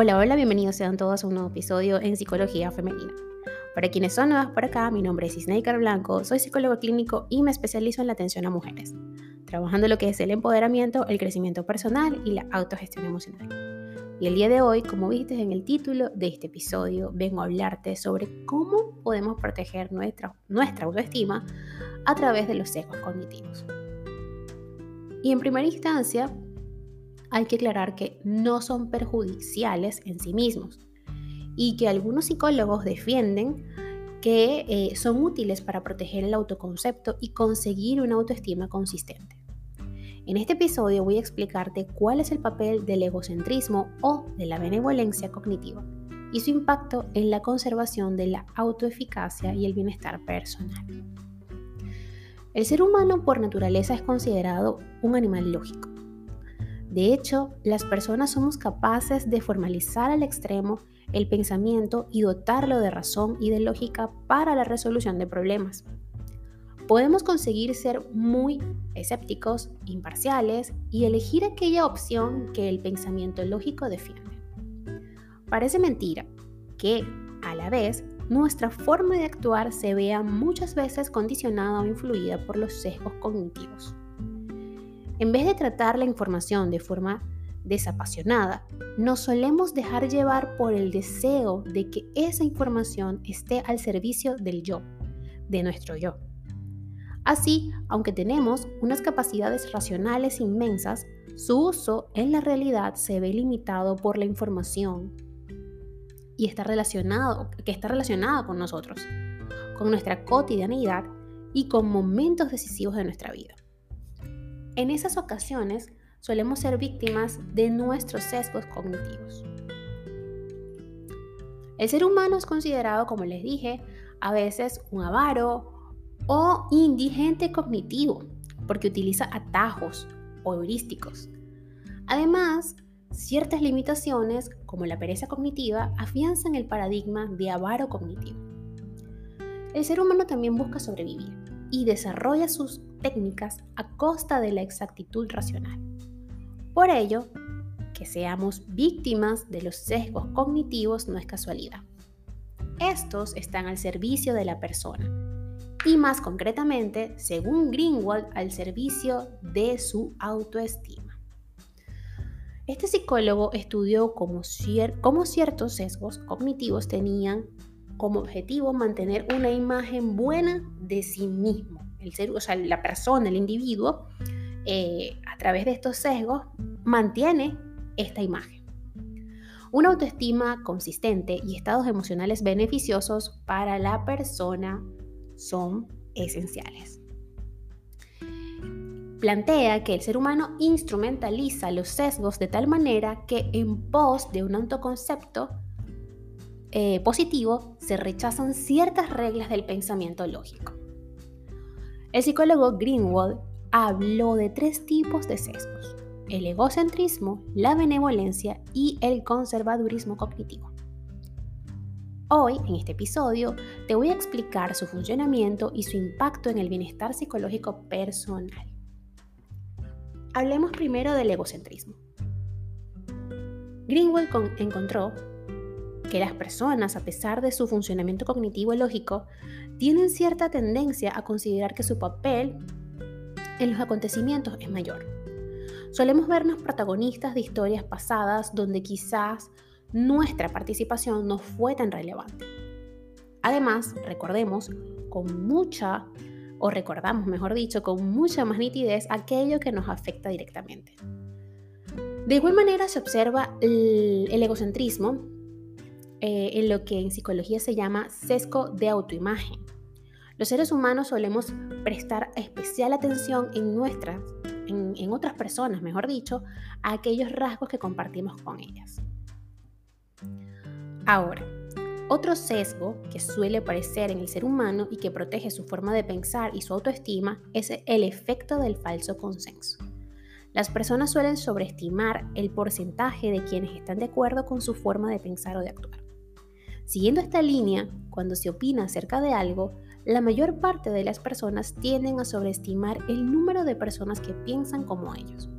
Hola, hola, bienvenidos sean todos a un nuevo episodio en Psicología Femenina. Para quienes son nuevas por acá, mi nombre es Isneikar Blanco, soy psicólogo clínico y me especializo en la atención a mujeres, trabajando lo que es el empoderamiento, el crecimiento personal y la autogestión emocional. Y el día de hoy, como viste en el título de este episodio, vengo a hablarte sobre cómo podemos proteger nuestra, nuestra autoestima a través de los sesgos cognitivos. Y en primera instancia, hay que aclarar que no son perjudiciales en sí mismos y que algunos psicólogos defienden que eh, son útiles para proteger el autoconcepto y conseguir una autoestima consistente. En este episodio voy a explicarte cuál es el papel del egocentrismo o de la benevolencia cognitiva y su impacto en la conservación de la autoeficacia y el bienestar personal. El ser humano por naturaleza es considerado un animal lógico de hecho, las personas somos capaces de formalizar al extremo el pensamiento y dotarlo de razón y de lógica para la resolución de problemas. Podemos conseguir ser muy escépticos, imparciales y elegir aquella opción que el pensamiento lógico defiende. Parece mentira que, a la vez, nuestra forma de actuar se vea muchas veces condicionada o influida por los sesgos cognitivos. En vez de tratar la información de forma desapasionada, nos solemos dejar llevar por el deseo de que esa información esté al servicio del yo, de nuestro yo. Así, aunque tenemos unas capacidades racionales inmensas, su uso en la realidad se ve limitado por la información y está relacionado, que está relacionado con nosotros, con nuestra cotidianidad y con momentos decisivos de nuestra vida. En esas ocasiones solemos ser víctimas de nuestros sesgos cognitivos. El ser humano es considerado, como les dije, a veces un avaro o indigente cognitivo, porque utiliza atajos o heurísticos. Además, ciertas limitaciones, como la pereza cognitiva, afianzan el paradigma de avaro cognitivo. El ser humano también busca sobrevivir y desarrolla sus técnicas a costa de la exactitud racional. Por ello, que seamos víctimas de los sesgos cognitivos no es casualidad. Estos están al servicio de la persona y más concretamente, según Greenwald, al servicio de su autoestima. Este psicólogo estudió cómo, ciertos sesgos cognitivos tenían como objetivo mantener una imagen buena de sí mismo el ser, o sea, la persona, el individuo, eh, a través de estos sesgos, mantiene esta imagen. Una autoestima consistente y estados emocionales beneficiosos para la persona son esenciales. Plantea que el ser humano instrumentaliza los sesgos de tal manera que en pos de un autoconcepto eh, positivo se rechazan ciertas reglas del pensamiento lógico. El psicólogo Greenwald habló de tres tipos de sesgos, el egocentrismo, la benevolencia y el conservadurismo cognitivo. Hoy, en este episodio, te voy a explicar su funcionamiento y su impacto en el bienestar psicológico personal. Hablemos primero del egocentrismo. Greenwald encontró que las personas, a pesar de su funcionamiento cognitivo y lógico, tienen cierta tendencia a considerar que su papel en los acontecimientos es mayor. Solemos vernos protagonistas de historias pasadas donde quizás nuestra participación no fue tan relevante. Además, recordemos con mucha, o recordamos mejor dicho, con mucha más nitidez aquello que nos afecta directamente. De igual manera se observa el, el egocentrismo eh, en lo que en psicología se llama sesgo de autoimagen. Los seres humanos solemos prestar especial atención en nuestras, en, en otras personas, mejor dicho, a aquellos rasgos que compartimos con ellas. Ahora, otro sesgo que suele aparecer en el ser humano y que protege su forma de pensar y su autoestima es el efecto del falso consenso. Las personas suelen sobreestimar el porcentaje de quienes están de acuerdo con su forma de pensar o de actuar. Siguiendo esta línea, cuando se opina acerca de algo, la mayor parte de las personas tienden a sobreestimar el número de personas que piensan como ellos.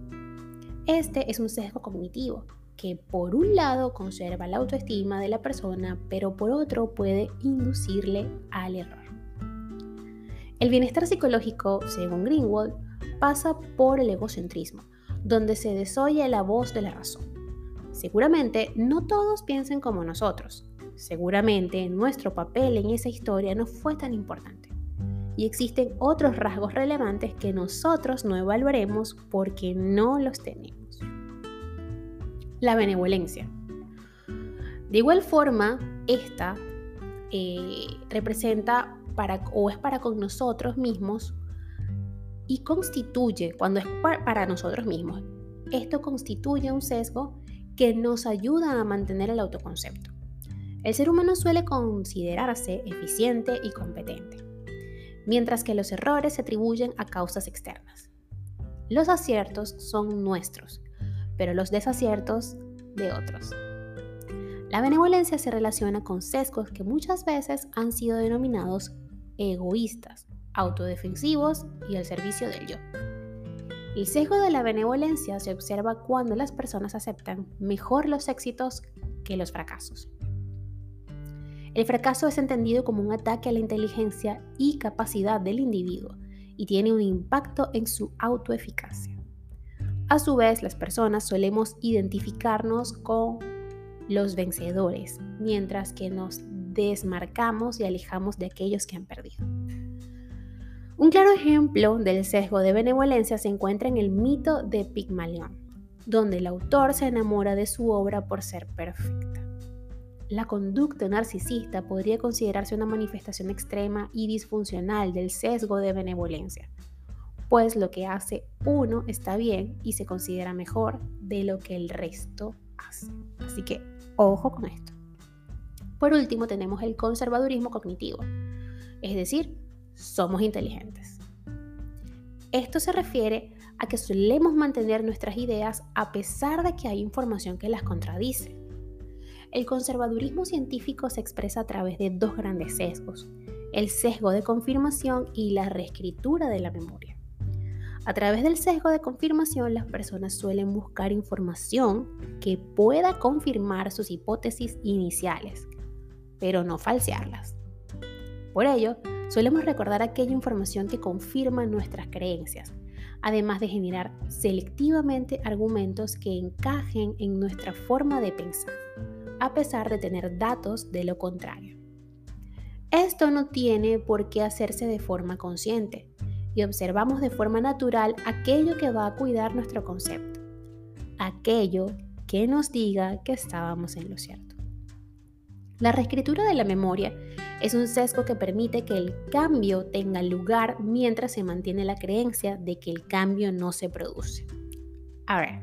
Este es un sesgo cognitivo que por un lado conserva la autoestima de la persona, pero por otro puede inducirle al error. El bienestar psicológico, según Greenwald, pasa por el egocentrismo, donde se desoye la voz de la razón. Seguramente no todos piensen como nosotros. Seguramente nuestro papel en esa historia no fue tan importante. Y existen otros rasgos relevantes que nosotros no evaluaremos porque no los tenemos. La benevolencia. De igual forma, esta eh, representa para, o es para con nosotros mismos y constituye, cuando es para nosotros mismos, esto constituye un sesgo que nos ayuda a mantener el autoconcepto. El ser humano suele considerarse eficiente y competente, mientras que los errores se atribuyen a causas externas. Los aciertos son nuestros, pero los desaciertos de otros. La benevolencia se relaciona con sesgos que muchas veces han sido denominados egoístas, autodefensivos y al servicio del yo. El sesgo de la benevolencia se observa cuando las personas aceptan mejor los éxitos que los fracasos. El fracaso es entendido como un ataque a la inteligencia y capacidad del individuo y tiene un impacto en su autoeficacia. A su vez, las personas solemos identificarnos con los vencedores, mientras que nos desmarcamos y alejamos de aquellos que han perdido. Un claro ejemplo del sesgo de benevolencia se encuentra en el mito de Pigmalión, donde el autor se enamora de su obra por ser perfecta. La conducta narcisista podría considerarse una manifestación extrema y disfuncional del sesgo de benevolencia, pues lo que hace uno está bien y se considera mejor de lo que el resto hace. Así que ojo con esto. Por último tenemos el conservadurismo cognitivo, es decir, somos inteligentes. Esto se refiere a que solemos mantener nuestras ideas a pesar de que hay información que las contradice. El conservadurismo científico se expresa a través de dos grandes sesgos, el sesgo de confirmación y la reescritura de la memoria. A través del sesgo de confirmación, las personas suelen buscar información que pueda confirmar sus hipótesis iniciales, pero no falsearlas. Por ello, solemos recordar aquella información que confirma nuestras creencias, además de generar selectivamente argumentos que encajen en nuestra forma de pensar, a pesar de tener datos de lo contrario. Esto no tiene por qué hacerse de forma consciente y observamos de forma natural aquello que va a cuidar nuestro concepto, aquello que nos diga que estábamos en lo cierto. La reescritura de la memoria es un sesgo que permite que el cambio tenga lugar mientras se mantiene la creencia de que el cambio no se produce. A ver,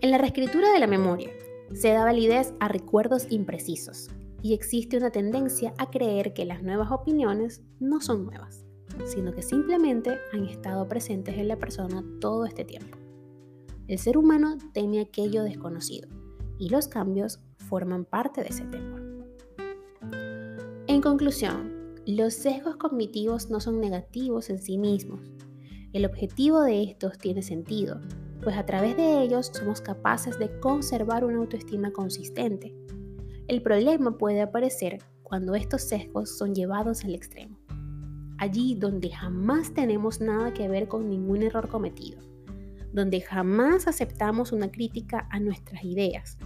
en la reescritura de la memoria se da validez a recuerdos imprecisos y existe una tendencia a creer que las nuevas opiniones no son nuevas, sino que simplemente han estado presentes en la persona todo este tiempo. El ser humano teme aquello desconocido y los cambios forman parte de ese temor. En conclusión, los sesgos cognitivos no son negativos en sí mismos. El objetivo de estos tiene sentido, pues a través de ellos somos capaces de conservar una autoestima consistente. El problema puede aparecer cuando estos sesgos son llevados al extremo, allí donde jamás tenemos nada que ver con ningún error cometido, donde jamás aceptamos una crítica a nuestras ideas,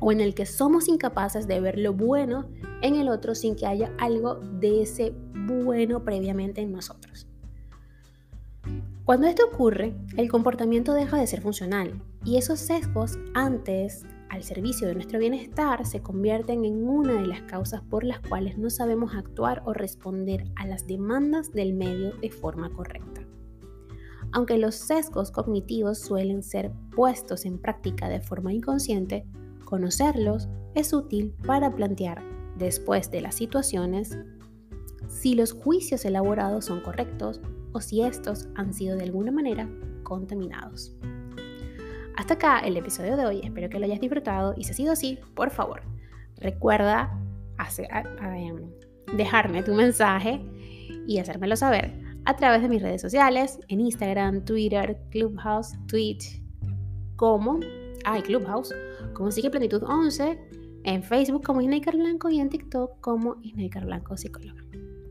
o en el que somos incapaces de ver lo bueno en el otro sin que haya algo de ese bueno previamente en nosotros. Cuando esto ocurre, el comportamiento deja de ser funcional y esos sesgos antes al servicio de nuestro bienestar se convierten en una de las causas por las cuales no sabemos actuar o responder a las demandas del medio de forma correcta. Aunque los sesgos cognitivos suelen ser puestos en práctica de forma inconsciente, Conocerlos es útil para plantear, después de las situaciones, si los juicios elaborados son correctos o si estos han sido de alguna manera contaminados. Hasta acá el episodio de hoy, espero que lo hayas disfrutado y si ha sido así, por favor, recuerda em, dejarme tu mensaje y hacérmelo saber a través de mis redes sociales, en Instagram, Twitter, Clubhouse, Twitch, como ah, Clubhouse como Sigue Plenitud 11, en Facebook como Snaker Blanco y en TikTok como Snaker Blanco Psicóloga.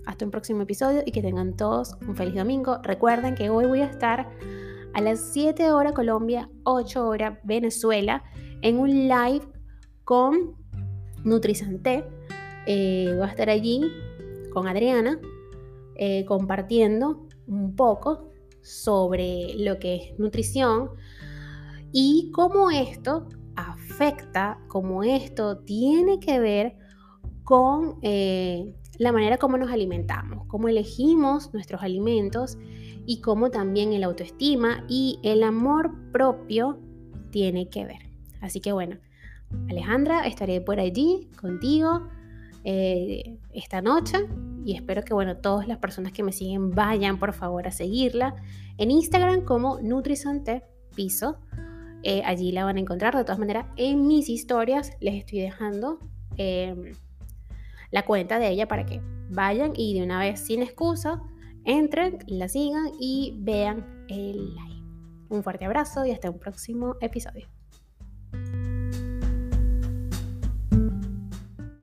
Hasta un próximo episodio y que tengan todos un feliz domingo. Recuerden que hoy voy a estar a las 7 horas Colombia, 8 horas Venezuela, en un live con Nutrizante. Eh, voy a estar allí con Adriana eh, compartiendo un poco sobre lo que es nutrición y cómo esto afecta, cómo esto tiene que ver con eh, la manera como nos alimentamos, cómo elegimos nuestros alimentos y cómo también el autoestima y el amor propio tiene que ver. Así que bueno, Alejandra, estaré por allí contigo eh, esta noche y espero que bueno, todas las personas que me siguen vayan por favor a seguirla en Instagram como Nutrizante Piso. Eh, allí la van a encontrar. De todas maneras, en mis historias les estoy dejando em, la cuenta de ella para que vayan y de una vez sin excusa entren, la sigan y vean el live. Un fuerte abrazo y hasta un próximo episodio.